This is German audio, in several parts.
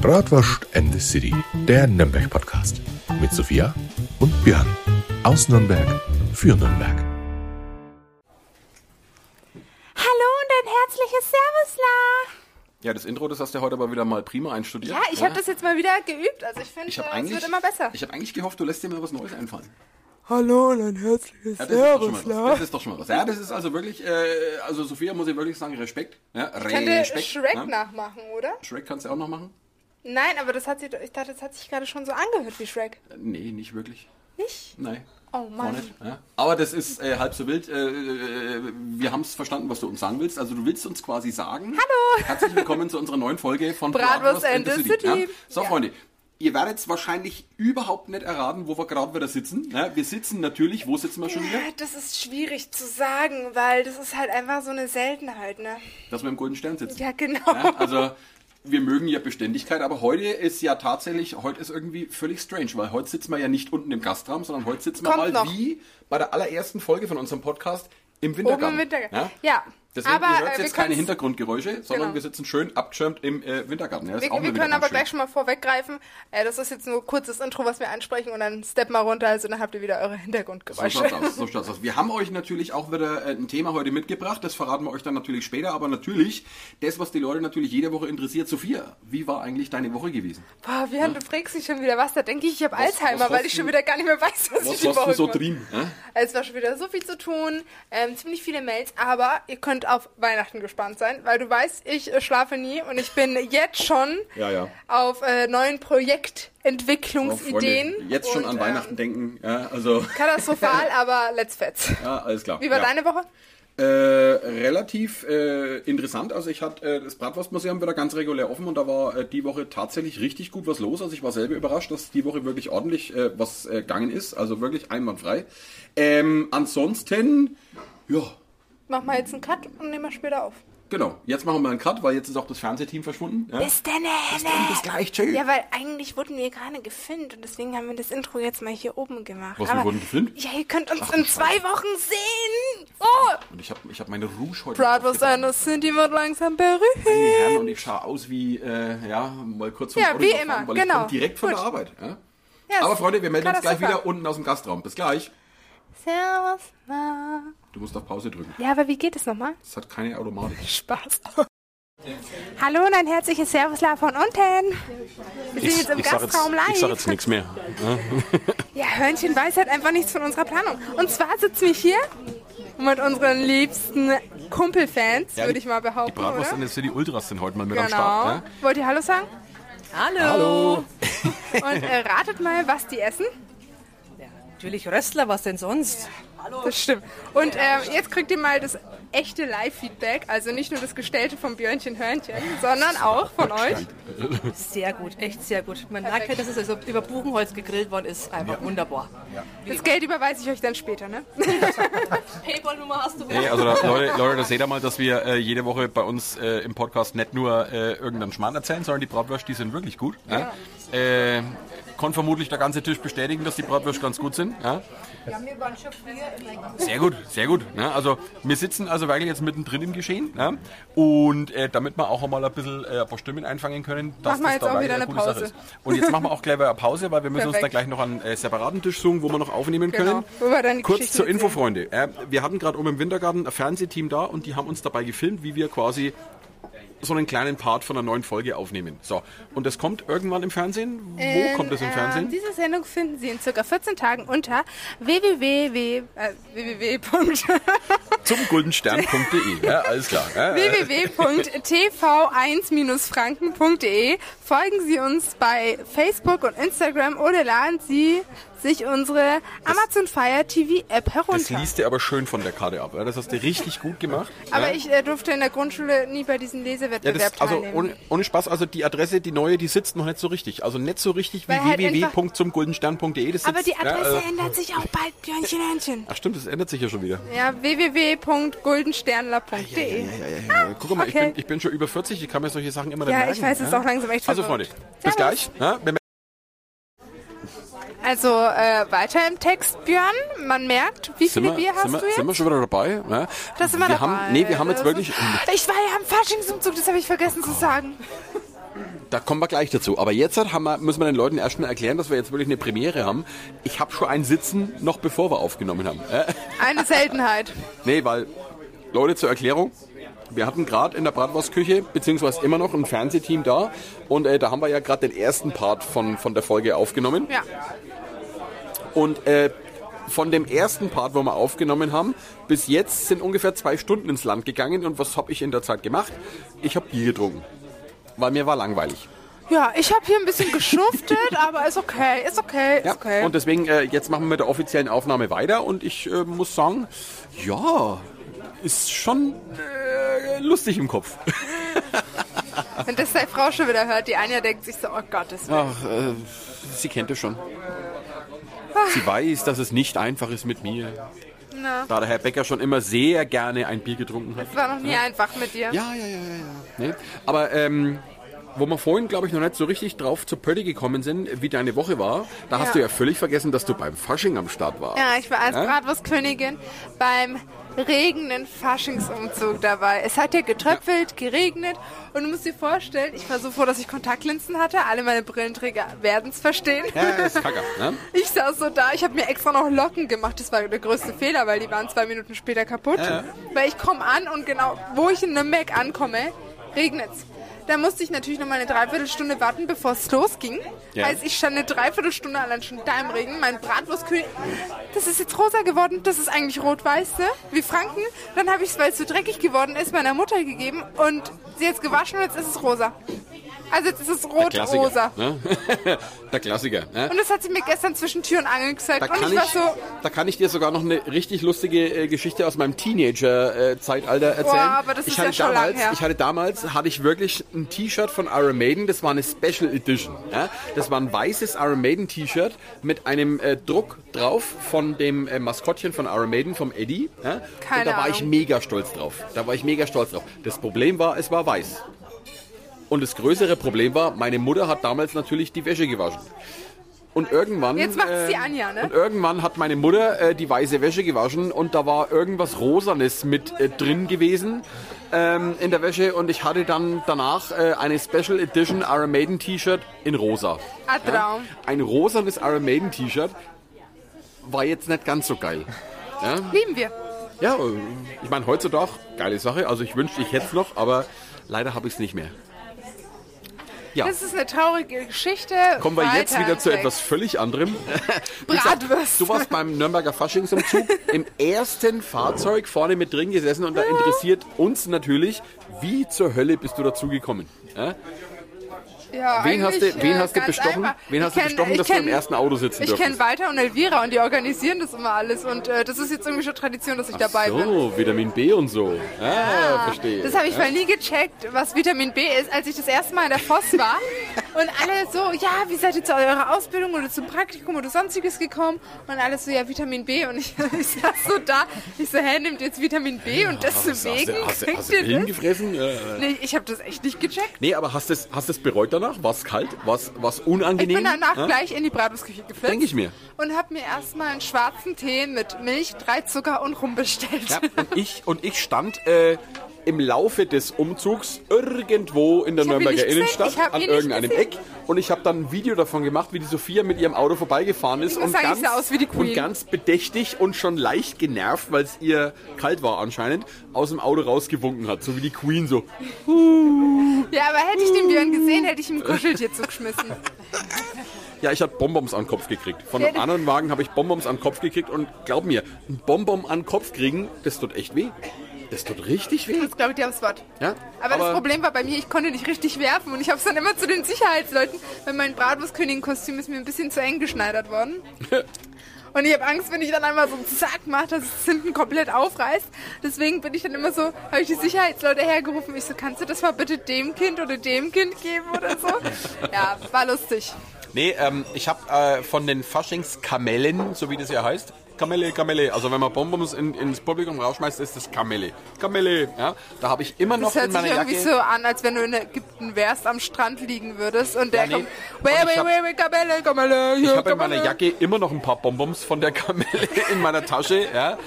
Bratwurst and the City, der Nürnberg-Podcast. Mit Sophia und Björn. Aus Nürnberg für Nürnberg. Hallo und ein herzliches Servusla. Ja, das Intro, das hast du heute aber wieder mal prima einstudiert. Ja, ich habe das jetzt mal wieder geübt. Also ich finde, es wird immer besser. ich habe eigentlich gehofft, du lässt dir mal was Neues einfallen. Hallo und ein herzliches Ja, das, ist doch schon mal was. Servus, das ist doch schon mal was. Ja, das ist also wirklich, äh, also Sophia muss ich wirklich sagen, Respekt. Ja, Ich könnte Respekt. Shrek ja. nachmachen, oder? Shrek kannst du auch noch machen? Nein, aber das hat sich, ich dachte, das hat sich gerade schon so angehört wie Shrek. Äh, Nee, nicht wirklich. Nicht? Nein. Oh Mann. Ja. Aber das ist äh, halb so wild. Äh, äh, wir haben es verstanden, was du uns sagen willst. Also du willst uns quasi sagen. Hallo. Herzlich willkommen zu unserer neuen Folge von Bratwurst and the City. Ja? So, Ja. Freunde. Ihr werdet wahrscheinlich überhaupt nicht erraten, wo wir gerade wieder sitzen. Ja, wir sitzen natürlich, wo sitzen wir schon wieder? Das ist schwierig zu sagen, weil das ist halt einfach so eine Seltenheit, ne? Dass wir im Golden Stern sitzen. Ja, genau. Also wir mögen ja Beständigkeit, aber heute ist ja tatsächlich, heute ist irgendwie völlig strange, weil heute sitzen wir ja nicht unten im Gastraum, sondern heute sitzen wir Kommt mal noch. wie bei der allerersten Folge von unserem Podcast im Wintergarten. Oben im Wintergarten. Ja? Ja. Deswegen, aber ihr äh, hört wir jetzt keine Hintergrundgeräusche, sondern Genau. wir sitzen schön abgeschirmt im äh, Wintergarten. Ja, Wir, wir können aber schön. gleich schon mal vorweggreifen. Äh, das ist jetzt nur ein kurzes Intro, was wir ansprechen und dann step mal runter, also dann habt ihr wieder eure So Hintergrundgeräusche. schaut's aus, so schaut's aus. Wir haben euch natürlich auch wieder äh, ein Thema heute mitgebracht, das verraten wir euch dann natürlich später, aber natürlich, das, was die Leute natürlich jede Woche interessiert, Sophia, wie war eigentlich deine Woche gewesen? Boah, Björn, du fragst dich schon wieder was. Da denke ich, ich habe Alzheimer, was weil ich schon wieder gar nicht mehr weiß, was, Was ich die Woche du so drin? Äh? Es war schon wieder so viel zu tun, ähm, ziemlich viele Mails, aber ihr könnt auf Weihnachten gespannt sein, weil du weißt, ich äh, schlafe nie und ich bin jetzt schon Ja, ja. auf äh, neuen Oh, Projektentwicklungsideen. Freunde, jetzt schon und, an Weihnachten Ähm, denken, ja, also, katastrophal, aber let's fetz. ja, alles klar. Wie war deine Woche? Äh, relativ äh, interessant. Also ich hatte äh, das Bratwurstmuseum wieder ganz regulär offen und da war äh, die Woche tatsächlich richtig gut was los. Also ich war selber überrascht, dass die Woche wirklich ordentlich äh, was gegangen ist. Also wirklich einwandfrei. Ähm, ansonsten, ja, Mach mal jetzt einen Cut und nehmen wir später auf. genau. Jetzt machen wir mal einen Cut, weil jetzt ist auch das Fernsehteam verschwunden. Ja? Bis dann, Bis dann, bis gleich, tschüss. Ja, weil eigentlich wurden wir gerade gefilmt und deswegen haben wir das Intro jetzt mal hier oben gemacht. Was, wir wurden gefilmt? Ja, ihr könnt uns Ach, in zwei Scheiße. Wochen sehen. Oh! Und ich habe ich hab meine Rouge heute Bratwurst and the City wird langsam Meine berühmt. Herren, und ich schaue aus wie, äh, ja, mal kurz vom Ja, Auto wie immer, weil genau. Ich komme direkt von Gut. der Arbeit. Ja? Ja, Aber Freunde, wir melden uns gleich katastrophal. wieder unten aus dem Gastraum. Bis gleich. Servus. na. Du musst auf Pause drücken. Ja, aber wie geht es nochmal? Das hat keine Automatik. Spaß. Hallo und ein herzliches Servusla von unten. Wir sind jetzt im Gastraum live. ich sag jetzt nichts mehr. Ja, Hörnchen weiß halt einfach nichts von unserer Planung. Und zwar sitzen wir hier mit unseren liebsten Kumpelfans, würde ich mal behaupten, Die Bratwurst oder? and the City Ultras sind heute mal mit am Genau. Start. Wollt ihr Hallo sagen? Hallo. Hallo. Und äh, ratet mal, was die essen. Natürlich Röstler, was denn sonst? Das stimmt. Und äh, jetzt kriegt ihr mal das echte Live-Feedback. Also nicht nur das Gestellte vom Björnchen Hörnchen, sondern auch von euch. Sehr gut, echt sehr gut. Man merkt halt, dass es also über Buchenholz gegrillt worden ist. Einfach wunderbar. Das Geld überweise ich euch dann später, ne? Paypal-Nummer hast du. Hey, also da, Leute, Leute, da seht ihr mal, dass wir äh, jede Woche bei uns äh, im Podcast nicht nur äh, irgendeinen Schmarrn erzählen, sondern die Bratwürste, die sind wirklich gut. Ja. Kann vermutlich der ganze Tisch bestätigen, dass die Bratwürste ganz gut sind. Ja. Sehr gut, sehr gut. Ja, also wir sitzen also wirklich jetzt mittendrin im Geschehen. Ja, und äh, damit wir auch einmal ein bisschen äh, ein paar Stimmen einfangen können, dass Machen wir das jetzt da auch wieder eine eine coole Sache Pause. ist. Und jetzt machen wir auch gleich eine Pause, weil wir müssen uns Perfekt. dann gleich noch einen äh, separaten Tisch suchen, wo wir noch aufnehmen Genau, können. wir die Kurz zur Info, erzählen. Freunde. Wir hatten gerade oben im Wintergarten ein Fernsehteam da und die haben uns dabei gefilmt, wie wir quasi so einen kleinen Part von einer neuen Folge aufnehmen. So, und das kommt irgendwann im Fernsehen. Wo kommt das im Ähm, Fernsehen? diese Sendung finden Sie in circa 14 Tagen unter www. Äh, www. Zum goldenstern.de. Ja, alles klar. Ja, äh, www.tv1-franken.de. Folgen Sie uns bei Facebook und Instagram oder laden Sie sich unsere Amazon Fire TV App das herunter. liest dir aber schön von der Karte ab. Ja? Das hast du richtig gut gemacht. Aber ja? ich äh, durfte in der Grundschule nie bei diesem Ja, Lesewettbewerb das, also teilnehmen. ohne, ohne Spaß, also die Adresse, die neue, die sitzt noch nicht so richtig. Also nicht so richtig wie halt www.zumguldenstern.de. Das Aber die Adresse ja, also, ändert sich auch bald, Björnchen Hörnchen. Ach stimmt, das ändert sich ja schon wieder. Ja, www.guldensternler.de. Ja, ja, ja. Guck mal, ich, okay. bin, ich bin schon über 40, ich kann mir solche Sachen immer Ja, merken. ich weiß, es auch langsam echt Also. Freunde, bis gleich. Also äh, weiter im Text, Björn. Man merkt, wie sind, viele wir, Bier hast sind, wir, du jetzt? sind wir schon wieder dabei? Ja? Das sind wir, wir dabei. Haben, nee, wir haben jetzt Das wirklich... Ich war ja am Faschingsumzug, das habe ich vergessen zu sagen. Da kommen wir gleich dazu. Aber jetzt wir, müssen wir den Leuten erst mal erklären, dass wir jetzt wirklich eine Premiere haben. Ich habe schon ein Sitzen, noch bevor wir aufgenommen haben. Äh? Eine Seltenheit. Nee, weil, Leute, zur Erklärung. Wir hatten gerade in der Bratwurstküche, beziehungsweise immer noch ein Fernsehteam da. Und äh, da haben wir ja gerade den ersten Part von, von der Folge aufgenommen. Ja. Und äh, von dem ersten Part, wo wir aufgenommen haben, bis jetzt sind ungefähr zwei Stunden ins Land gegangen. Und was habe ich in der Zeit gemacht? Ich habe Bier getrunken. Weil mir war langweilig. Ja, ich habe hier ein bisschen geschuftet, aber ist okay, ist okay, ist Ja, okay. und deswegen, äh, jetzt machen wir mit der offiziellen Aufnahme weiter und ich äh, muss sagen, ja, ist schon äh, lustig im Kopf. Wenn das deine Frau schon wieder hört, die Anja denkt sich so, oh Gott, das Ach, äh, sie kennt es schon. Sie weiß, dass es nicht einfach ist mit mir. Na. Da der Herr Becker schon immer sehr gerne ein Bier getrunken hat. war noch nie einfach mit dir. Ja, ja, ja, ja. ja. Nee. Aber ähm, wo wir vorhin, glaube ich, noch nicht so richtig drauf zur Pötte gekommen sind, wie deine Woche war, da hast Ja. du ja völlig vergessen, dass du beim Fasching am Start warst. Ja, ich war als Ja? Bratwurstkönigin beim regenden Faschingsumzug dabei. Es hat ja getröpfelt, geregnet und du musst dir vorstellen, ich war so froh, dass ich Kontaktlinsen hatte. Alle meine Brillenträger werden es verstehen. Ja, ist kacke, ne? Ich saß so da, ich habe mir extra noch Locken gemacht. Das war der größte Fehler, weil die waren zwei Minuten später kaputt. Ja. Weil ich komme an und genau, wo ich in Nürnberg ankomme, regnet's. Da musste ich natürlich noch mal eine Dreiviertelstunde warten, bevor es losging. Ja. Heißt, ich stand eine Dreiviertelstunde allein schon da im Regen. Mein Bratwurstkönig, das ist jetzt rosa geworden. Das ist eigentlich rot-weiß, ne? wie Franken. Dann habe ich es, weil es so dreckig geworden ist, meiner Mutter gegeben und sie hat es gewaschen und jetzt ist es rosa. Also jetzt ist es rot-rosa. Ne? Der Klassiker. Ne? Und das hat sie mir gestern zwischen Tür und Angel gesagt. Da und kann, ich war ich, so, da kann ich dir sogar noch eine richtig lustige äh, Geschichte aus meinem Teenager-Zeitalter erzählen. Boah, aber das ich ist hatte ja schon lang damals, her. Ich hatte damals hatte ich wirklich ein T-Shirt von Iron Maiden. Das war eine Special Edition. Ja? Das war ein weißes Iron Maiden T-Shirt mit einem äh, Druck drauf von dem äh, Maskottchen von Iron Maiden, vom Eddie. Ja? Keine Und da war ich Ahnung. mega stolz drauf. Da war ich mega stolz drauf. Das Problem war, es war weiß. Und das größere Problem war, meine Mutter hat damals natürlich die Wäsche gewaschen. Und irgendwann. Jetzt macht's die Anja, ne? Und irgendwann hat meine Mutter äh, die weiße Wäsche gewaschen und da war irgendwas Rosanes mit äh, drin gewesen ähm, in der Wäsche und ich hatte dann danach äh, eine Special Edition Iron Maiden T-Shirt in rosa. ein Traum. Ein rosanes Iron Maiden T-Shirt war jetzt nicht ganz so geil. Lieben wir. Ja, äh, ich meine, heutzutage, geile Sache. Also ich wünschte, ich hätte es noch, aber leider habe ich es nicht mehr. Ja. Das ist eine traurige Geschichte. Kommen wir jetzt Weiter wieder im zu etwas völlig anderem. Bratwürste. Du warst beim Nürnberger Faschingsumzug im ersten Fahrzeug vorne mit drin gesessen und da interessiert uns natürlich, wie zur Hölle bist du dazu gekommen? Ja? Ja, Wen hast du, wen äh, hast du bestochen? einfach. Wen hast Ich du kenn- bestochen, ich dass du im kenn- ersten Auto sitzen Ich dürftest? kenne Walter und Elvira und die organisieren das immer alles und äh, das ist jetzt irgendwie schon Tradition, dass ich dabei bin. So, Vitamin B und so. Ah, verstehe. Das habe ich mal nie gecheckt, was Vitamin B ist, als ich das erste Mal in der Voss war. Und alle so, ja, wie seid ihr zu eurer Ausbildung oder zum Praktikum oder sonstiges gekommen? Und alles so, ja, Vitamin B. Und ich, ich saß so da, ich so, hä, nimmt jetzt Vitamin B und hast, deswegen hast, du, kriegt hast du ihr Pillen das? gefressen? Ja, ja. Nee, ich habe das echt nicht gecheckt. Nee, aber hast du es hast du's bereut danach? War es kalt? War es Ich unangenehm? bin danach Ja? gleich in die Bratwurstküche geflitzt. Denk ich mir. Und habe mir erstmal einen schwarzen Tee mit Milch, drei Zucker und Rum bestellt. Ja, und ich, und ich stand äh, im Laufe des Umzugs irgendwo in der Ich Nürnberger gesehen, Innenstadt an irgendeinem. Eck und ich habe dann ein Video davon gemacht, wie die Sophia mit ihrem Auto vorbeigefahren ist und ganz, und ganz bedächtig und schon leicht genervt, weil es ihr kalt war anscheinend, aus dem Auto rausgewunken hat, so wie die Queen so. Ja, aber hätte ich den Björn gesehen, hätte ich ihm ein Kuscheltier zugeschmissen. Ja, ich habe Bonbons an den Kopf gekriegt. Von einem anderen Wagen habe ich Bonbons an den Kopf gekriegt und glaub mir, ein Bonbon an den Kopf kriegen, das tut echt weh. Das tut richtig weh. Das glaube ich dir aufs Wort. Ja, Aber, das Problem war bei mir, ich konnte nicht richtig werfen und ich habe es dann immer zu den Sicherheitsleuten, weil mein Bratwurstkönigin-Kostüm ist mir ein bisschen zu eng geschneidert worden. Und ich habe Angst, wenn ich dann einmal so einen Zack mache, dass es hinten komplett aufreißt. Deswegen bin ich dann immer so, habe ich die Sicherheitsleute hergerufen. Ich so, kannst du das mal bitte dem Kind oder dem Kind geben oder so? Ja, war lustig. Nee, ähm, ich habe äh, von den Faschingskamellen, so wie das ja heißt, Kamelle, Kamelle, also wenn man Bonbons in, ins Publikum rausschmeißt, ist das Kamelle. Kamelle, ja. Da habe ich immer noch Das hört in sich meiner irgendwie Jacke... so an, als wenn du in Ägypten wärst, am Strand liegen würdest und der Ja, nee. kommt, wait, wait, wait, wait, Kamelle, Kamelle, Ich habe in meiner. Jacke immer noch ein paar Bonbons von der Kamelle in meiner Tasche. Ja.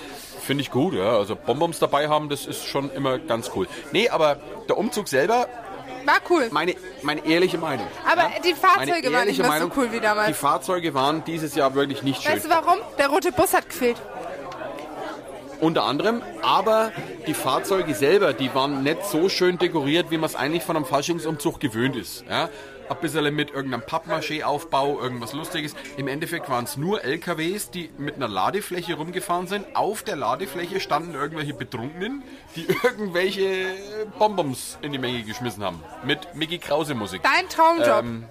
Finde ich gut, ja. Also Bonbons dabei haben, das ist schon immer ganz cool. Nee, aber der Umzug selber War cool. Meine, meine ehrliche Meinung. Aber die Fahrzeuge waren nicht mehr so cool wie damals. Die Fahrzeuge waren dieses Jahr wirklich nicht schön. Weißt du warum? Der rote Bus hat gefehlt. Unter anderem, aber die Fahrzeuge selber, die waren nicht so schön dekoriert, wie man es eigentlich von einem Faschingsumzug gewöhnt ist. Ja? Ein bisschen mit irgendeinem Pappmaché-Aufbau, irgendwas Lustiges. Im Endeffekt waren es nur LKWs, die mit einer Ladefläche rumgefahren sind. Auf der Ladefläche standen irgendwelche Betrunkenen, die irgendwelche Bonbons in die Menge geschmissen haben. Mit Mickey Krause Musik. Dein Traumjob. Ähm,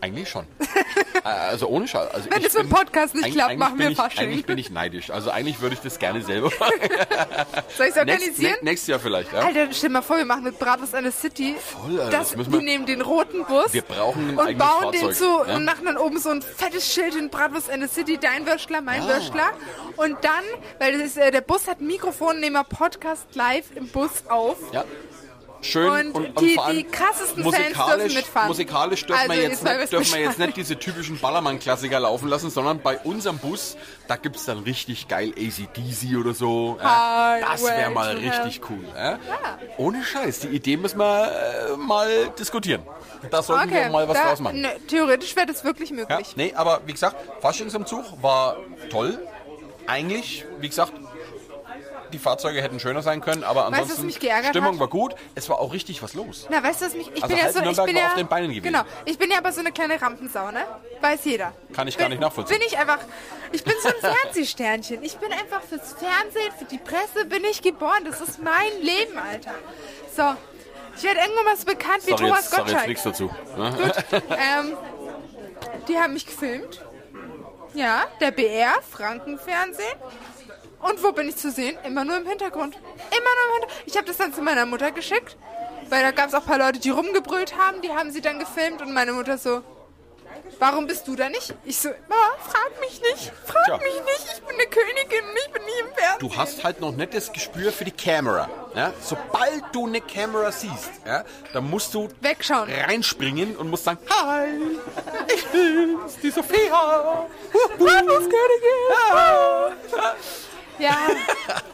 eigentlich schon. Also ohne Scheiß. Also Wenn ich das mit dem bin- Podcast nicht klappt, machen wir Fasching. Eigentlich bin ich neidisch. Also eigentlich würde ich das gerne selber machen. Soll ich es Nächst, organisieren? nä- nächstes Jahr vielleicht, ja? Alter, stell dir mal vor, wir machen mit Bratwurst eine City. Voll, Alter, das, das müssen die wir- nehmen den roten Bus Wir brauchen ein und bauen den Fahrzeug, zu ja? und machen dann oben so ein fettes Schild in Bratwurst eine City, dein Würstler, mein Würstler. Und dann, weil das ist, äh, der Bus hat Mikrofon, nehmen wir Podcast live im Bus auf. Ja. Schön Und und, und, die- vor allem die krassesten Fans dürfen musikalisch, musikalisch dürfen, Also, wir jetzt nicht, ich dürfen wir jetzt nicht diese typischen Ballermann-Klassiker laufen lassen, sondern bei unserem Bus, da gibt es dann richtig geil ACDC oder so. Ja. Das wäre mal richtig cool. Ja. Ohne Scheiß, die Idee müssen wir äh, mal diskutieren. Da sollten wir mal was da- draus machen. ne, theoretisch wäre das wirklich Ja, möglich. nee, aber wie gesagt, Faschingsumzug war toll. Eigentlich, wie gesagt, die Fahrzeuge hätten schöner sein können, aber Weißt was ansonsten mich geärgert Stimmung hat? war gut. Es war auch richtig was los. Na, weißt du, was mich. Ich Also bin ja halb so. Ich bin ja, auf den Beinen gewesen. Genau. Ich bin ja aber so eine kleine Rampensau, ne? Weiß jeder. Kann ich gar nicht nachvollziehen. Bin ich einfach. Ich bin so ein Fernsehsternchen. Ich bin einfach fürs Fernsehen, für die Presse bin ich geboren. Das ist mein Leben, Alter. So. Ich werde irgendwann mal so bekannt wie Sorry, Thomas jetzt, sag jetzt Gottschalk. nichts dazu. Gut. Ähm, die haben mich gefilmt. Ja, der BR, Frankenfernsehen. Und wo bin ich zu sehen? Immer nur im Hintergrund. Immer nur im Hintergrund. Ich habe das dann zu meiner Mutter geschickt, weil da gab es auch ein paar Leute, die rumgebrüllt haben. Die haben sie dann gefilmt und meine Mutter so, warum bist du da nicht? Ich so, Mama, frag mich nicht, frag Tja. mich nicht. Ich bin eine Königin ich bin nie im Fernsehen. Du hast halt noch nicht das Gespür für die Kamera. Ja? Sobald du eine Kamera siehst, ja, dann musst du Wegschauen. reinspringen und musst sagen, Hi, ich bin's, die Sophia. Ja,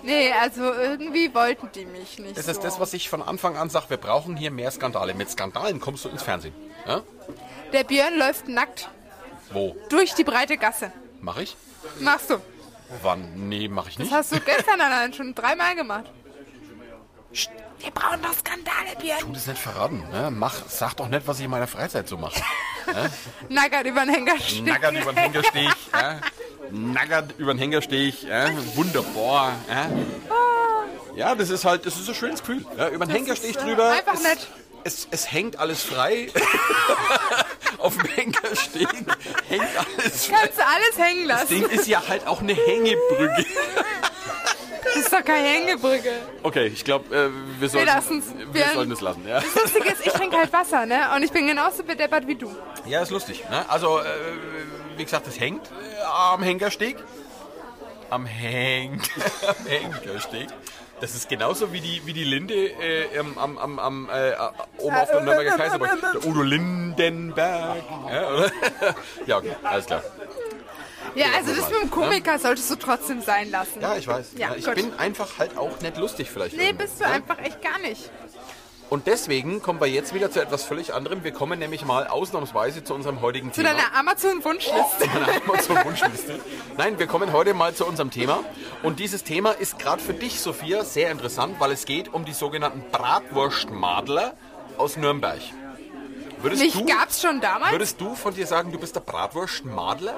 nee, also irgendwie wollten die mich nicht Das so. ist das, was ich von Anfang an sage, wir brauchen hier mehr Skandale. Mit Skandalen kommst du ins Fernsehen. Ja? Der Björn läuft nackt Wo? durch die breite Gasse. Mach ich? Machst du. Wann? Nee, mach ich nicht. Das hast du gestern allein schon dreimal gemacht. Wir brauchen doch Skandale, Björn. Tu das nicht verraten. Ne? Mach, sag doch nicht, was ich in meiner Freizeit so mache. Nackert über den Hänger. Nackert über den Hängersteg. ja? Nackert über den Hängersteg. Ja? Wunderbar. Ja? ja, das ist halt, das ist ein schönes Gefühl. Ja? Über den Hängersteg äh, drüber. einfach es, nett. Es, es hängt alles frei. Auf dem Hängersteg hängt alles frei. Kannst du alles hängen Das lassen. Ding ist ja halt auch eine Hängebrücke. Das ist doch keine Hängebrücke. Okay, ich glaube, äh, wir, sollten, wir Wir- sollten es lassen. Ja? Das Lustige ist, ich trinke halt Wasser, ne? Und ich bin genauso bedeppert wie du. Ja, ist lustig. Ne? Also, äh, wie gesagt, das hängt äh, am Henkersteg. Am Häng am Henkersteg. Das ist genauso wie die, wie die Linde äh, am, am, am, äh, oben auf der Nürnberger Kaiserburg. Der Udo Lindenberg. Ja, oder? ja okay, alles klar. Ja, also das mit dem Komiker solltest du trotzdem sein lassen. Ja, ich weiß. Ja, Ja, ich gut. bin einfach halt auch nicht lustig vielleicht. Nee, irgendwo. bist du Ja? einfach echt gar nicht. Und deswegen kommen wir jetzt wieder zu etwas völlig anderem. Wir kommen nämlich mal ausnahmsweise zu unserem heutigen Zu Thema. deiner Amazon-Wunschliste. meine Amazon-Wunschliste. Nein, wir kommen heute mal zu unserem Thema. Und dieses Thema ist gerade für dich, Sophia, sehr interessant, weil es geht um die sogenannten Bratwurstmadler aus Nürnberg. Würdest Mich du, gab's schon damals. würdest du von dir sagen, du bist der Bratwurstmadler?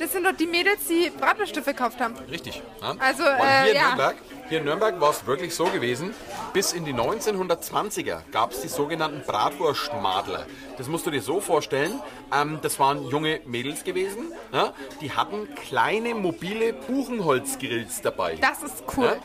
Das sind doch die Mädels, die Bratwürste verkauft haben. Richtig. Ja? Also, Weil äh, hier, in ja. Nürnberg, hier in Nürnberg war es wirklich so gewesen, bis in die 1920er gab es die sogenannten Bratwurstmadler. Das musst du dir so vorstellen, ähm, das waren junge Mädels gewesen, ja? die hatten kleine mobile Buchenholzgrills dabei. Das ist cool.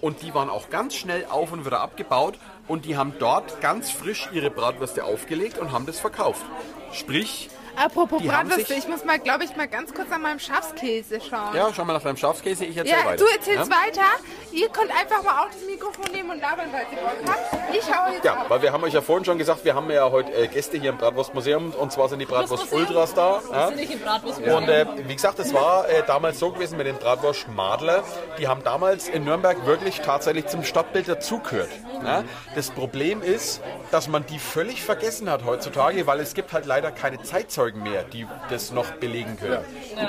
Und die waren auch ganz schnell auf und wieder abgebaut und die haben dort ganz frisch ihre Bratwürste aufgelegt und haben das verkauft. Sprich, Apropos Bratwürste, ich muss mal, glaube ich, mal ganz kurz an meinem Schafskäse schauen. ja, schau mal nach deinem Schafskäse, ich erzähl Ja, weiter. du erzählst Ja? weiter. Ihr könnt einfach mal auch das Mikrofon nehmen und labern, weil ihr Bock habt. Ich hau jetzt Ja, ab. weil wir haben euch ja vorhin schon gesagt, wir haben ja heute äh, Gäste hier im Bratwurstmuseum und zwar sind die Bratwurst Ultras da. Ja? Sind nicht im Bratwurstmuseum. Und äh, wie gesagt, es war äh, damals so gewesen mit den Bratwurst Schmadler. Die haben damals in Nürnberg wirklich tatsächlich zum Stadtbild dazugehört. Ja? Das Problem ist, dass man die völlig vergessen hat heutzutage, weil es gibt halt leider keine Zeitzeugen mehr, die das noch belegen können.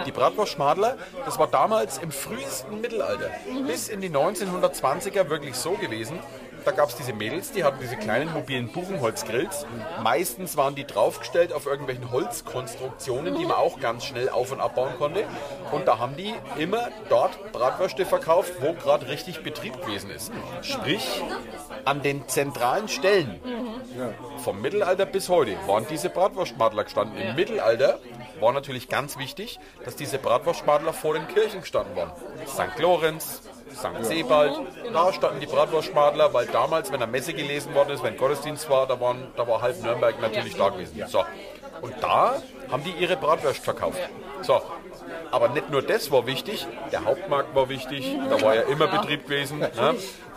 Die Bratwurst Schmadler, das war damals im frühesten Mittelalter, bis in die 1920er wirklich so gewesen, da gab es diese Mädels, die hatten diese kleinen mobilen Buchenholzgrills. Meistens waren die draufgestellt auf irgendwelchen Holzkonstruktionen, die man auch ganz schnell auf- und abbauen konnte. Und da haben die immer dort Bratwürste verkauft, wo gerade richtig Betrieb gewesen ist. Sprich, an den zentralen Stellen vom Mittelalter bis heute waren diese Bratwurstmadler gestanden. Im Mittelalter war natürlich ganz wichtig, dass diese Bratwurstmadler vor den Kirchen gestanden waren. St. Lorenz, St. Sebald, da standen die Bratwurstmadler, weil damals, wenn eine Messe gelesen worden ist, wenn Gottesdienst war, da, waren, da war halb Nürnberg natürlich da gewesen. So. Und da haben die ihre Bratwurst verkauft. So. Aber nicht nur das war wichtig, der Hauptmarkt war wichtig, da war ja immer Betrieb gewesen. Ne?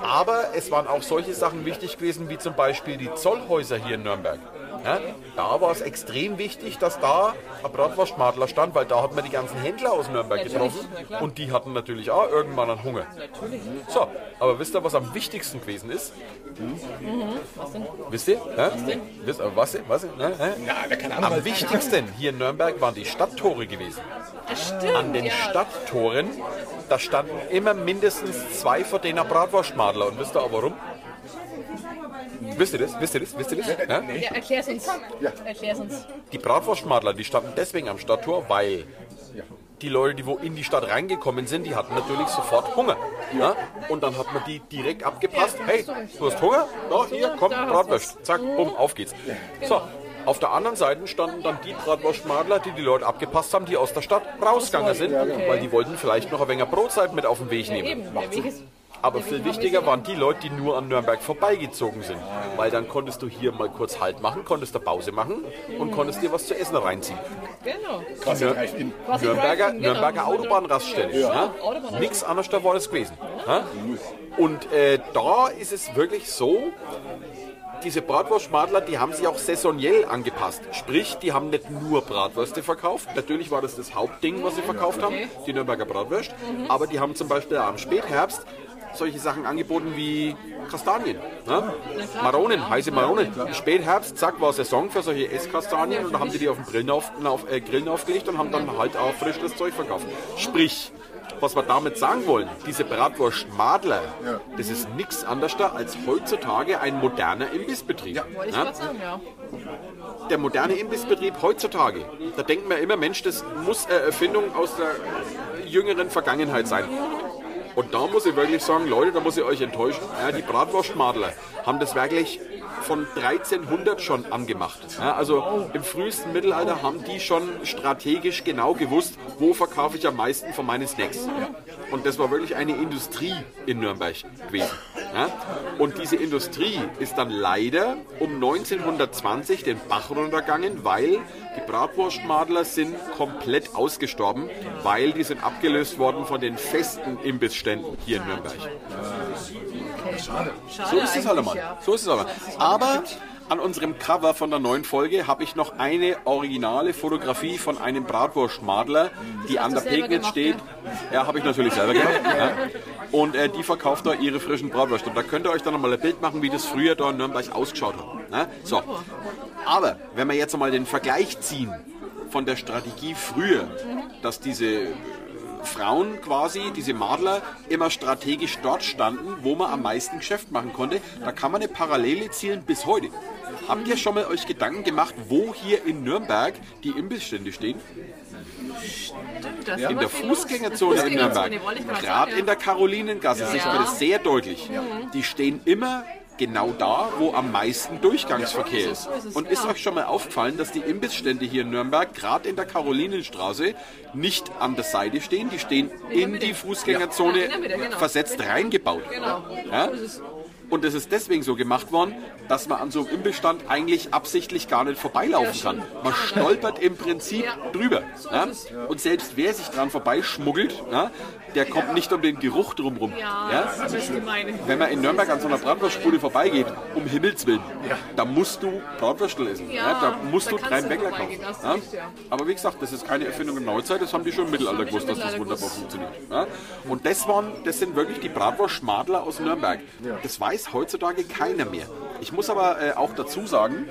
Aber es waren auch solche Sachen wichtig gewesen, wie zum Beispiel die Zollhäuser hier in Nürnberg. Ja, da war es extrem wichtig, dass da ein Bratwurstmadler stand, weil da hat man die ganzen Händler aus Nürnberg getroffen und die hatten natürlich auch irgendwann einen Hunger. So, aber wisst ihr, was am wichtigsten gewesen ist? Wisst ihr? Ja? Wisst ihr was? was ne? Am wichtigsten hier in Nürnberg waren die Stadttore gewesen. An den Stadttoren, da standen immer mindestens zwei von denen Bratwurstmadler. Und wisst ihr auch warum? Wisst ihr das? Wisst ihr das? Wisst ihr das? Ja? Ja, erklär's uns. Erklär's uns. Die Bratwurstmadler, die standen deswegen am Stadttor, weil die Leute, die wo in die Stadt reingekommen sind, die hatten natürlich sofort Hunger. Ja? Und dann hat man die direkt abgepasst. Hey, du hast Hunger? Ja, hier, komm, Bratwurst. Zack, bumm, auf geht's. So. Auf der anderen Seite standen dann die Bratwurstmadler, die die Leute abgepasst haben, die aus der Stadt rausgegangen sind, weil die wollten vielleicht noch ein wenig Brotzeit mit auf den Weg nehmen. Eben, der Weg ist Aber viel wichtiger waren die Leute, die nur an Nürnberg vorbeigezogen sind. Weil dann konntest du hier mal kurz Halt machen, konntest da Pause machen und konntest dir was zu essen reinziehen. Genau. Nür Nürnberger, genau. Nürnberger Autobahnraststelle. Ja. Autobahnraststelle. Nichts anderes da war das gewesen. Ja. Und äh, da ist es wirklich so, diese Bratwurstschmadler, die haben sich auch saisoniell angepasst. Sprich, die haben nicht nur Bratwürste verkauft. Natürlich war das das Hauptding, was sie verkauft haben, die Nürnberger Bratwurst. Aber die haben zum Beispiel am Spätherbst solche Sachen angeboten wie Kastanien. Ne? Maronen, heiße Maronen. Im Spätherbst, zack, war Saison für solche Esskastanien und da haben die die auf den Grillen, auf, auf, äh, Grillen aufgelegt und haben dann halt auch frisches Zeug verkauft. Sprich, was wir damit sagen wollen, diese Bratwurst Madler, das ist nichts anderes da als heutzutage ein moderner Imbissbetrieb. Wollte ich Ja? gerade sagen, ja. Der moderne Imbissbetrieb heutzutage, da denkt man immer, Mensch, das muss eine Erfindung aus der jüngeren Vergangenheit sein. Und da muss ich wirklich sagen, Leute, da muss ich euch enttäuschen. Ja, die Bratwurstmadler haben das wirklich von 1300 schon angemacht. Ja, also im frühesten Mittelalter haben die schon strategisch genau gewusst, wo verkaufe ich am meisten von meinen Snacks. Und das war wirklich eine Industrie in Nürnberg gewesen. Ja? Und diese Industrie ist dann leider um 1920 den Bach runtergegangen, weil die Bratwurstmadler sind komplett ausgestorben, weil die sind abgelöst worden von den festen Imbissständen hier in Nürnberg. Schade So ist es halt ja. So ist es aber. Aber an unserem Cover von der neuen Folge habe ich noch eine originale Fotografie von einem Bratwurstmadler, die an der Pegnitz steht. Ja, habe ich natürlich selber gemacht. Ja. Und äh, die verkauft da ihre frischen Bratwürste. Und da könnt ihr euch dann nochmal ein Bild machen, wie das früher da in Nürnberg ausgeschaut hat. Ja. So. Aber wenn wir jetzt mal den Vergleich ziehen von der Strategie früher, dass diese Frauen quasi, diese Madler, immer strategisch dort standen, wo man am meisten Geschäft machen konnte. Da kann man eine Parallele zielen bis heute. Habt ihr schon mal euch Gedanken gemacht, wo hier in Nürnberg die Imbissstände stehen? Das In der Fußgängerzone in Nürnberg. gerade in der Karolinengasse sieht man das sehr deutlich. Die stehen immer genau da, wo am meisten Durchgangsverkehr ist. Und ist euch schon mal aufgefallen, dass die Imbissstände hier in Nürnberg, gerade in der Karolinenstraße, nicht an der Seite stehen, die stehen in die Fußgängerzone genau. versetzt reingebaut. Genau. Ja? Es. Und das ist deswegen so gemacht worden, dass man an so einem Imbissstand eigentlich absichtlich gar nicht vorbeilaufen kann. Man stolpert im Prinzip drüber. Ja? Und selbst wer sich dran vorbeischmuggelt, ja, der kommt nicht um den Geruch drumherum. Ja? Wenn man in Nürnberg an so einer Bratwurstbude vorbeigeht, um Himmels Willen, da musst du Bratwürstel essen. Da musst du du Bäckler kaufen. Aber wie gesagt, das ist keine Erfindung der Neuzeit, das haben die schon im Mittelalter gewusst, dass das wunderbar funktioniert. Und das, waren, das sind wirklich die Bratwurst-Schmadler aus Nürnberg. Das weiß heutzutage keiner mehr. Ich muss aber äh, auch dazu sagen,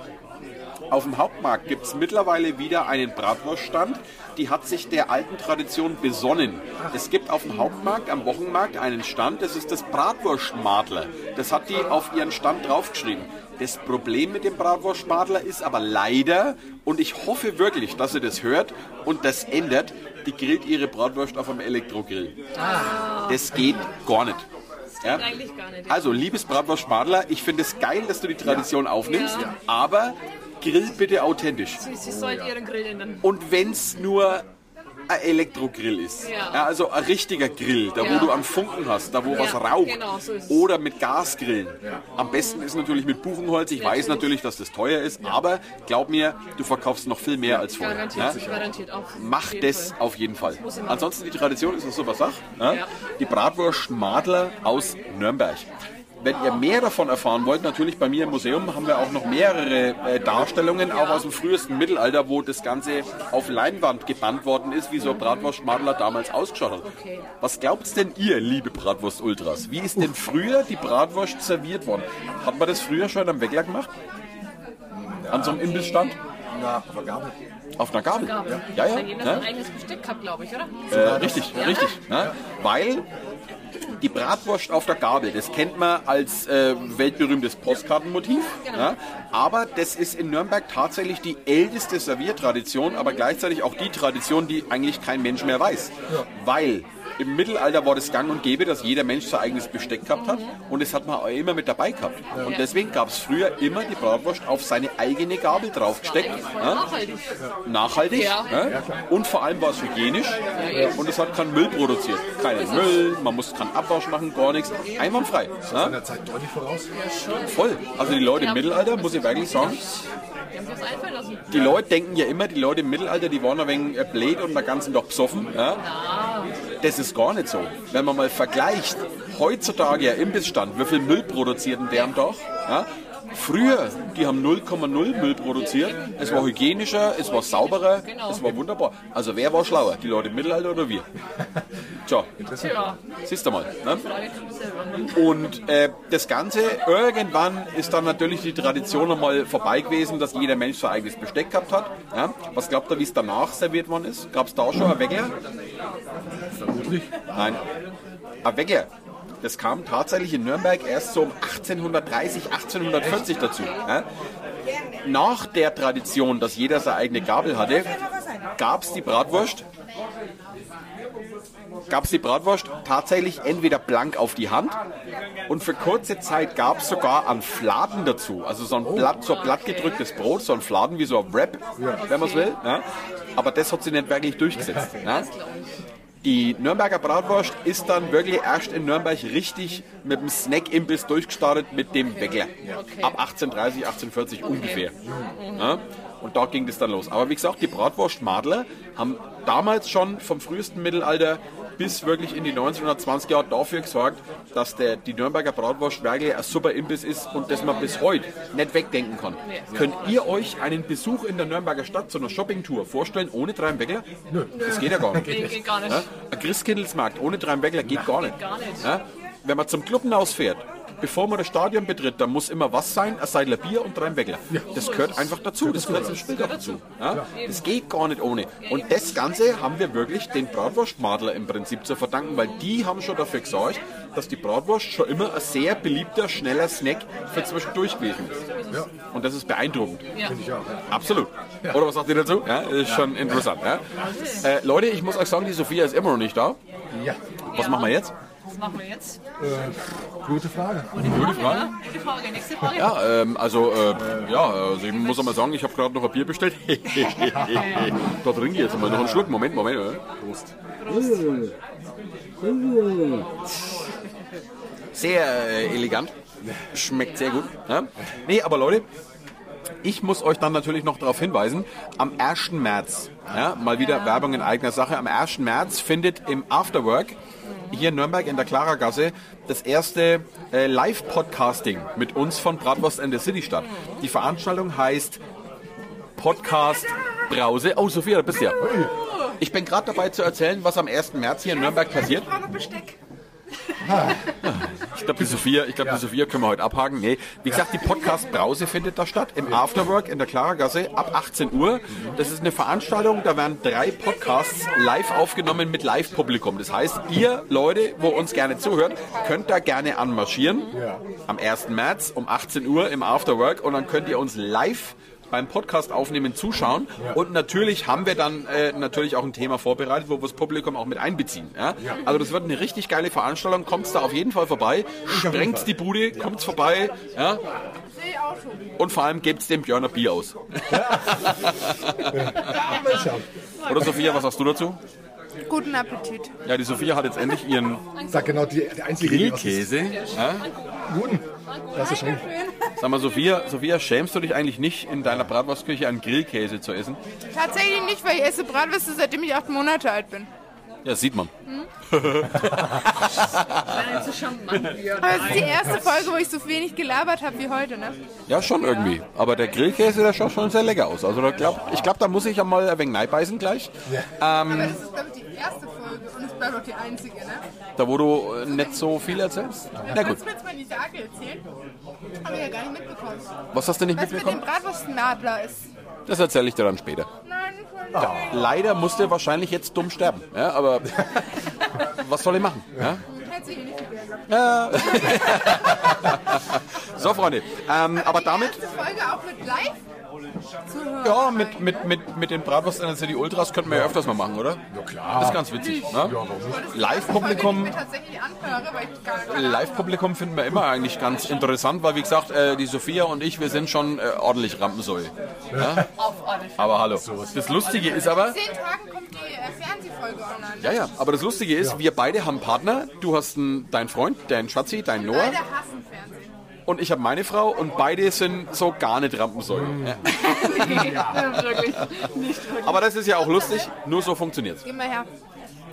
auf dem Hauptmarkt gibt es mittlerweile wieder einen Bratwurststand. Die hat sich der alten Tradition besonnen. Es gibt auf dem Hauptmarkt, am Wochenmarkt, einen Stand, das ist das Bratwurstmadler. Das hat die auf ihren Stand draufgeschrieben. Das Problem mit dem Bratwurstmadler ist aber leider, und ich hoffe wirklich, dass ihr das hört und das ändert, die grillt ihre Bratwurst auf einem Elektrogrill. Das geht gar nicht. Ja? Eigentlich gar nicht. Also, liebes Bratwurst-Schmadler, ich finde es geil, dass du die Tradition aufnimmst, Ja. aber grill bitte authentisch. Sie, Sie sollten Ihren Grill ändern. Und wenn es nur ein Elektrogrill ist, Ja. ja, also ein richtiger Grill, da wo du am Funken hast, da wo was raucht, genau, so oder mit Gasgrillen. Am besten ist natürlich mit Buchenholz. Ich weiß natürlich, dass das teuer ist, aber glaub mir, du verkaufst noch viel mehr als vorher. Garantiert, Ja? garantiert auch. Mach das Fall. auf jeden Fall. Ansonsten die Tradition ist eine super Sache. Ja? Ja. Die Bratwurst Madler aus Nürnberg. Wenn ihr mehr davon erfahren wollt, natürlich bei mir im Museum haben wir auch noch mehrere äh, Darstellungen, auch aus dem frühesten Mittelalter, wo das Ganze auf Leinwand gebannt worden ist, wie so ein Bratwurstmadler damals ausgeschaut hat. Was glaubt denn ihr, liebe Bratwurst-Ultras? Wie ist denn früher die Bratwurst serviert worden? Hat man das früher schon am Weckler gemacht? An so einem Imbissstand? Na, aber gar nicht. Auf einer Gabel? Gabel. Ja, ja. Hat jeder ja. sein eigenes Besteck gehabt, glaube ich, oder? Äh, richtig, richtig. Ne? Weil die Bratwurst auf der Gabel, das kennt man als äh, weltberühmtes Postkartenmotiv. Ja? Aber das ist in Nürnberg tatsächlich die älteste Serviertradition, aber gleichzeitig auch die Tradition, die eigentlich kein Mensch mehr weiß. Weil im Mittelalter war das gang und gäbe, dass jeder Mensch sein eigenes Besteck gehabt hat und das hat man auch immer mit dabei gehabt. Und deswegen gab es früher immer die Bratwurst auf seine eigene Gabel draufgesteckt. Ja? nachhaltig. nachhaltig Ja. ja. und vor allem war es hygienisch und es hat keinen Müll produziert. Keinen Müll, man muss keinen Abwasch machen, gar nichts. Einwandfrei. Ja. Der Zeit deutlich voraus. Voll. Also die Leute im. Mittelalter, muss ich wirklich sagen, Die Leute denken ja immer, die Leute im Mittelalter, die waren ein wenig blöd und den ganzen Tag besoffen. Ja. Das ist gar nicht so. Wenn man mal vergleicht, heutzutage ja Imbissstand, wie viel Müll produzierten der am Tag? Ja. Früher, die haben 0,0 Müll produziert. Es war hygienischer, es war sauberer, Genau. es war wunderbar. Also wer war schlauer? Die Leute im Mittelalter oder wir? Tja, Ja, siehst du mal. Ne? Und äh, das Ganze, irgendwann ist dann natürlich die Tradition nochmal vorbei gewesen, dass jeder Mensch sein eigenes Besteck gehabt hat. Ja? Was glaubt ihr, wie es danach serviert worden ist? Gab es da schon ein Weckler? Vermutlich. Nein. Ein Weckler. Das kam tatsächlich in Nürnberg erst so um 1830, 1840 dazu. Ja? Nach der Tradition, dass jeder seine eigene Gabel hatte, gab es die Bratwurst gab es die Bratwurst tatsächlich entweder blank auf die Hand und für kurze Zeit gab es sogar einen Fladen dazu. Also so ein Blatt, so ein blattgedrücktes Brot, so ein Fladen wie so ein Wrap, wenn man es will. Ja. Aber das hat sich nicht wirklich durchgesetzt. Ja. Die Nürnberger Bratwurst ist dann wirklich erst in Nürnberg richtig mit dem Snack-Imbiss durchgestartet mit dem Weckler. Ab 1830, 1840 ungefähr. Ja? Und da ging das dann los. Aber wie gesagt, die Bratwurst-Madler haben damals schon vom frühesten Mittelalter bis wirklich in die 1920er Jahre dafür gesorgt, dass der, die Nürnberger Bratwurst wirklich ein super Imbiss ist und das man bis heute nicht wegdenken kann. Könnt ihr euch einen Besuch in der Nürnberger Stadt, so einer Shoppingtour, vorstellen ohne drei Weckler? Nö. Das geht ja gar nicht. Nee, geht gar nicht. Ja? Ein Christkindlesmarkt ohne drei Weckler geht gar nicht. gar nicht. Ja? Wenn man zum Clubhaus fährt, bevor man das Stadion betritt, dann muss immer was sein, ein Seidler Bier und drei Weckler. Das gehört einfach dazu, das gehört zum Spiel dazu. Ja? Das geht gar nicht ohne. Und das Ganze haben wir wirklich den Bratwurstmadler im Prinzip zu verdanken, weil die haben schon dafür gesorgt, dass die Bratwurst schon immer ein sehr beliebter, schneller Snack für zwischendurch gewesen ist. Und das ist beeindruckend. Ja. Absolut. Oder was sagt ihr dazu? Ja, ist schon interessant. Ja? Äh, Leute, ich muss euch sagen, die Sophia ist immer noch nicht da. Ja, Was machen wir jetzt? Was machen wir jetzt? gute Frage. Gute Frage, ja? Gute Frage. Nächste Frage. Ja, ähm, also, äh, ja, also ich muss einmal sagen, ich habe gerade noch ein Bier bestellt. da trinke ich jetzt mal noch einen Schluck. Moment, Moment. äh. Prost. Sehr äh, elegant. Schmeckt sehr gut. Ja? Nee, aber Leute, ich muss euch dann natürlich noch darauf hinweisen, am 1. März, ja, mal wieder Werbung in eigener Sache, am 1. März findet im Afterwork hier in Nürnberg in der Klaragasse das erste äh, Live-Podcasting mit uns von Bratwurst and the City statt. Die Veranstaltung heißt Podcast Brause. Oh, Sophia, da bist du ja. Ich bin gerade dabei zu erzählen, was am 1. März hier in Nürnberg passiert. Ich brauche Besteck. Ich glaube, die Sophia, ich glaube, die Sophia können wir heute abhaken. Nee, wie gesagt, die Podcast Brause findet da statt im Afterwork in der Klaragasse ab 18 Uhr. Das ist eine Veranstaltung, da werden drei Podcasts live aufgenommen mit Live-Publikum. Das heißt, ihr Leute, wo uns gerne zuhört, könnt da gerne anmarschieren am 1. März um 18 Uhr im Afterwork und dann könnt ihr uns live beim Podcast aufnehmen zuschauen und natürlich haben wir dann äh, natürlich auch ein Thema vorbereitet, wo wir das Publikum auch mit einbeziehen. Ja? Also das wird eine richtig geile Veranstaltung, kommt da auf jeden Fall vorbei, sprengt die Bude, kommt vorbei ja? Und vor allem gebt dem Björner Bier aus. Oder Sophia, was sagst du dazu? Guten Appetit. Ja, die Sophia hat jetzt endlich ihren Sag genau, die, der einzige. Grillkäse. Ja? Guten. Das ist schon. Sag mal, Sophia, Sophia, schämst du dich eigentlich nicht, in deiner Bratwurstküche einen Grillkäse zu essen? Tatsächlich nicht, weil ich esse Bratwürste, seitdem ich acht Monate alt bin. Ja, das sieht man. Aber es ist die erste Folge, wo ich so wenig gelabert habe wie heute, ne? Ja, schon irgendwie. Aber der Grillkäse, der schaut schon sehr lecker aus. Also da glaub, ich glaube, da muss ich ja mal ein wenig beißen gleich. Aber das ist, glaube ich, die erste Folge und es bleibt auch die einzige, ne? Da wo du äh, nicht so viel erzählst. Na gut. Kannst du mir jetzt mal die Sage erzählen? Habe ich ja gar nicht mitbekommen. Was hast du nicht Was mit dem mitbekommen? Bratwurstnadler ist. Das erzähle ich dir dann später. Nein, ich. Leider musst du wahrscheinlich jetzt dumm sterben. Ja, aber was soll ich machen? Ja? Nicht gewehren. So, Freunde. Ähm, aber damit, Folge auch mit live zuhören. ja, mit, mit, mit, mit den Bratwurst in der City Ultras könnten wir ja öfters mal machen, oder? Ja, klar. Das ist ganz witzig. Ne? Live-Publikum. Live-Publikum finden wir immer eigentlich ganz interessant, weil wie gesagt, äh, die Sophia und ich, wir sind schon äh, ordentlich Rampensäue. Ja? Aber hallo. Das Lustige ist aber, In zehn Tagen kommt die äh, Fernsehfolge online. ja, ja, aber das Lustige ist, wir beide haben Partner. Du hast einen, deinen Freund, deinen Schatzi, deinen Noah Beide hassen Fernsehen. Und ich habe meine Frau und beide sind so gar nicht Rampensäue. Ja. wirklich. Nicht wirklich. Aber das ist ja auch lustig, nur so funktioniert's. Geh mal her.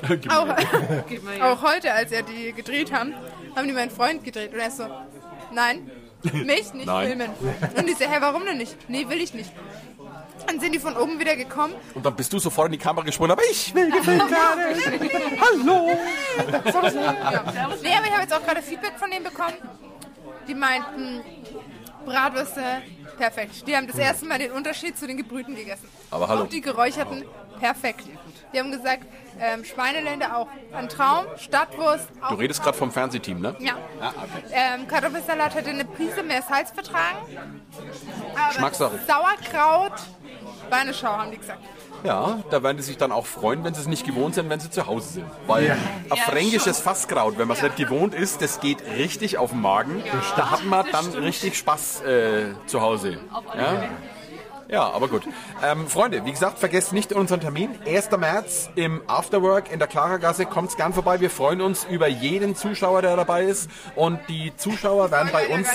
Auch, auch heute, als er die gedreht haben, haben die meinen Freund gedreht. Und er ist so, nein, mich nicht Nein. filmen. Und ich so, hä, warum denn nicht? Nee, will ich nicht. Dann sind die von oben wieder gekommen. Und dann bist du sofort in die Kamera gesprungen, aber ich will gefilmt werden. Hallo. Ja. Nee, aber ich habe jetzt auch gerade Feedback von denen bekommen. Die meinten, Bratwürste, perfekt. Die haben das erste Mal den Unterschied zu den Gebrüten gegessen. Aber hallo. Auch die geräucherten, perfekt. Die haben gesagt, ähm, Schweineländer auch ein Traum, Stadtwurst auch Du redest gerade vom Fernsehteam, ne? Ja. Ähm, Kartoffelsalat hätte eine Prise mehr Salz vertragen. Aber Geschmackssache. Sauerkraut, Schau, haben die gesagt. Ja, da werden die sich dann auch freuen, wenn sie es nicht gewohnt sind, wenn sie zu Hause sind. Weil ein fränkisches Fasskraut, wenn man es nicht gewohnt ist, das geht richtig auf den Magen. Da hat man dann richtig Spaß äh, zu Hause. Ja? ja, aber gut. Ähm, Freunde, wie gesagt, vergesst nicht unseren Termin. 1. März im Afterwork in der Klaragasse. Kommt gern vorbei. Wir freuen uns über jeden Zuschauer, der dabei ist. Und die Zuschauer werden bei Ja, uns...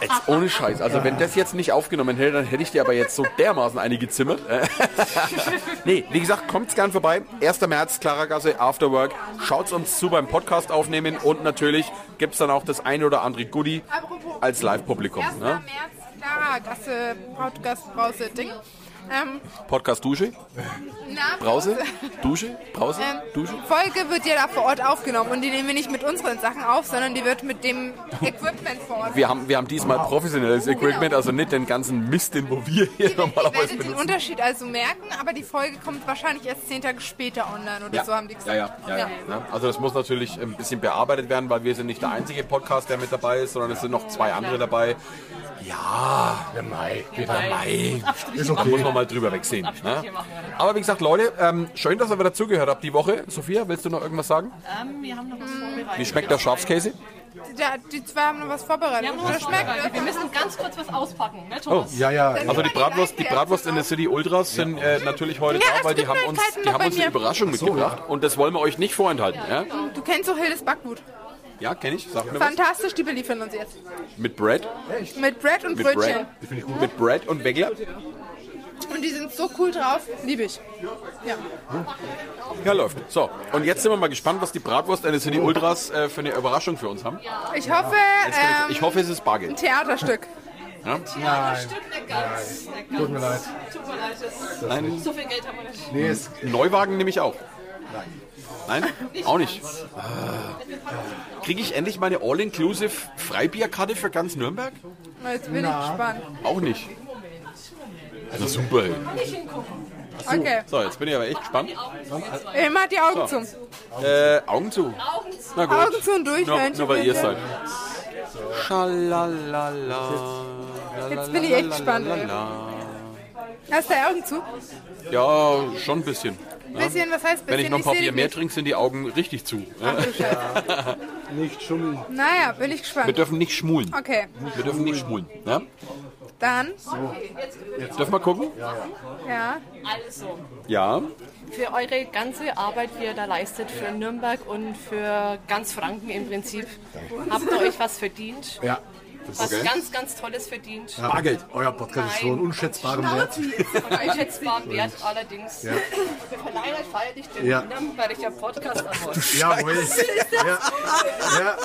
Jetzt ohne Scheiß. Also wenn das jetzt nicht aufgenommen hätte, dann hätte ich dir aber jetzt so dermaßen eine gezimmert. nee, wie gesagt, kommt's gern vorbei. 1. März, Klaragasse, Afterwork. Schaut's uns zu beim Podcast aufnehmen und natürlich gibt's dann auch das ein oder andere Goodie als Live-Publikum. 1. Ne? März, Clara, Gasse, Podcast, Brause, Ding. Ähm, Podcast Dusche, na, Brause, Dusche, Brause, Ähm, Dusche. Die Folge wird ja da vor Ort aufgenommen und die nehmen wir nicht mit unseren Sachen auf, sondern die wird mit dem Equipment vor Ort. Wir haben, wir haben diesmal professionelles Equipment, also nicht den ganzen Mist, den wo wir hier Ihr normalerweise werdet den benutzen. Unterschied also merken, aber die Folge kommt wahrscheinlich erst zehn Tage später online oder so haben die gesagt. Ja, ja, ja, ja. Also das muss natürlich ein bisschen bearbeitet werden, weil wir sind nicht der einzige Podcast, der mit dabei ist, sondern es sind noch zwei andere dabei. Ja, Der Mai. Geht der Mai. Ist Da okay. muss man mal drüber wegsehen. Ne? Aber wie gesagt, Leute, ähm, schön, dass ihr wieder zugehört habt die Woche. Sophia, willst du noch irgendwas sagen? Ähm, wir haben noch was vorbereitet. Wie schmeckt der Schafskäse? Ja, die zwei haben noch was vorbereitet. Wir was schmeckt. vorbereitet. Wir müssen ganz kurz was auspacken, ne, Thomas? Ja, ja. Also die Bratwurst, die Bratwurst in der City Ultras sind äh, natürlich heute Ja, da, weil die haben uns, die haben uns eine. Überraschung mitgebracht und das wollen wir euch nicht vorenthalten. Ja? Du kennst doch Hildes Backwut. Ja, kenne ich. Sag mir was. Fantastisch, die beliefern uns jetzt. Mit Bread. Mit Bread und Mit Brötchen. Bread. Mit Bread und Weggler. Und die sind so cool drauf. Liebe ich. Ja. Ja, läuft. So, und jetzt sind wir mal gespannt, was die Bratwurst eines City Ultras äh, für eine Überraschung für uns haben. Ich hoffe, ähm, ich, hoffe, es ist ein Bargeld. Theaterstück. Nein, tut mir leid. Nein, So viel Geld haben wir nicht. Nee, es, Neuwagen nehme ich auch. Nein, auch nicht. Kriege ich endlich meine All-Inclusive Freibierkarte für ganz Nürnberg? Jetzt bin ich gespannt. Auch nicht. Na super. ey. Okay. So, jetzt bin ich aber echt gespannt. Immer hat die Augen zu. Äh, Augen zu. Na gut. Augen zu und durch, Nur, nur weil ihr es seid. Schalalala. Jetzt bin ich echt gespannt. Hast du die Augen zu? Ja, schon ein bisschen. Bisschen, was heißt bisschen? Wenn ich noch ein paar Bier mehr trinke, sind die Augen richtig zu. Ach du Scheiße. nicht schummeln. Naja, bin ich Wir gespannt. dürfen nicht schmulen. Okay, Wir dürfen nicht schmulen. Ja? Dann, Dürfen wir gucken? ja. Also, Ja. für eure ganze Arbeit, die ihr da leistet, für Nürnberg und für ganz Franken im Prinzip, habt ihr euch was verdient. Ja. Was Okay. ganz, ganz Tolles verdient. Bargeld. Euer Podcast ist schon unschätzbaren Wert. Unschätzbaren Wert allerdings. Wir verleihen euch feierlich den Ja. Nürnberger Podcast Award. Jawohl. Ja. Ja.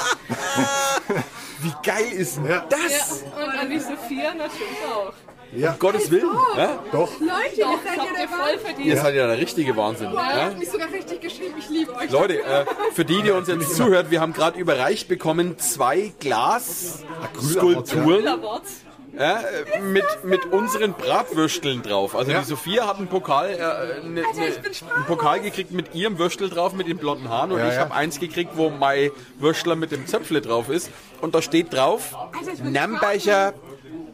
Wie geil ist denn Ja. das? Und an die Sophia natürlich auch. Ja. Um Gottes Willen. Ja? Doch. Leute, ihr Doch, seid das ja ihr voll verdient. Ihr seid ja der richtige Wahnsinn. Ihr Ja? habt mich sogar richtig geschrieben. Ich liebe euch. Leute, äh, für die, die uns jetzt zuhört, wir haben gerade überreicht bekommen zwei Glasskulpturen Awards. ja, mit, mit unseren Bratwürsteln drauf. Also die Sophia hat einen Pokal, äh, ne, ne, einen Pokal gekriegt mit ihrem Würstel drauf, mit den blonden Haaren. Und Ja, ich ja. habe eins gekriegt, wo mein Würstler mit dem Zöpfle drauf ist. Und da steht drauf, Nürnberger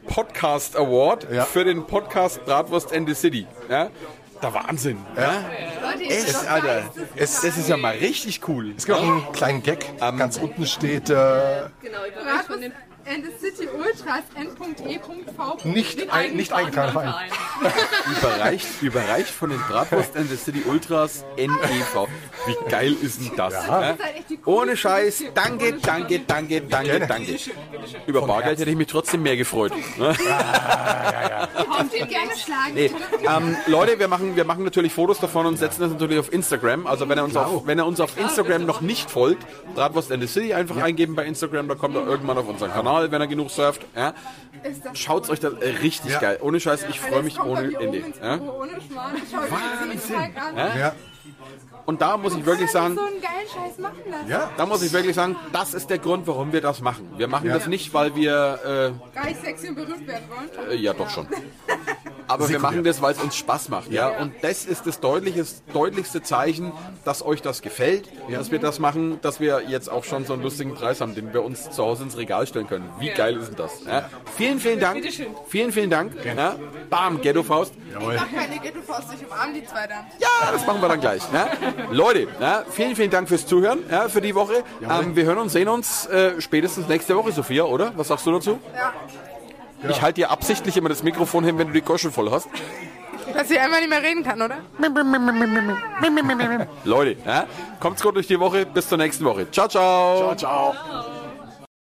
Podcast Award Ja. für den Podcast Bratwurst and the City. Ja? Der Wahnsinn. Ja. Seid Alter, es, das ist ja mal richtig cool. Es gibt auch einen kleinen Gag. Ganz unten steht äh, Genau, von den And the City Ultras N.E.V. nicht, ein, nicht eingetragen Verein. Überreicht, überreicht von den Bratwurst and the City Ultras NEV. Wie geil ist denn das? Ja. Ohne Scheiß, danke, danke, danke, danke, danke. Über Bargeld hätte ich mich trotzdem mehr gefreut. Ne? Kommt ihr gerne schlagen. Nee. Ähm, Leute, wir machen, wir machen natürlich Fotos davon und setzen das natürlich auf Instagram. Also wenn ihr uns, auf, wenn ihr uns auf Instagram noch nicht folgt, Bratwurst and the City einfach eingeben bei Instagram, da kommt er irgendwann auf unseren Kanal, wenn er genug surft. Ja. Ist das Schaut euch das äh, richtig Ja. geil. Ohne Scheiß, ich freue mich ohne Ende. Ja. Ohne Schmarrn. Ich schaue mir. Ja. Und da muss ich wirklich sagen, So einen geilen Scheiß machen lassen. Ja. Da muss ich wirklich sagen, das ist der Grund, warum wir das machen. Wir machen das nicht, weil wir, Reich, sexy und berühmt werden wollen. äh, äh, ja doch schon. Aber wir machen das, weil es uns Spaß macht, ja. Und das ist das deutlichste Zeichen, dass euch das gefällt, dass wir das machen, dass wir jetzt auch schon so einen lustigen Preis haben, den wir uns zu Hause ins Regal stellen können. Wie geil ist denn das? Ja? Vielen, vielen Dank. Vielen, vielen Dank. Ja? Bam, Ghetto Faust. Ich mach keine Ghetto-Faust, ich umarme die zwei dann. Ja, das machen wir dann gleich. Ja? Leute, ja, vielen, vielen Dank fürs Zuhören ja, für die Woche. Ähm, wir hören und sehen uns äh, spätestens nächste Woche, Sophia, oder? Was sagst du dazu? Ja. Ich halte dir absichtlich immer das Mikrofon hin, wenn du die Goschen voll hast. Dass ich einfach nicht mehr reden kann, oder? Leute, ja, kommt's gut durch die Woche. Bis zur nächsten Woche. Ciao, ciao. Ciao.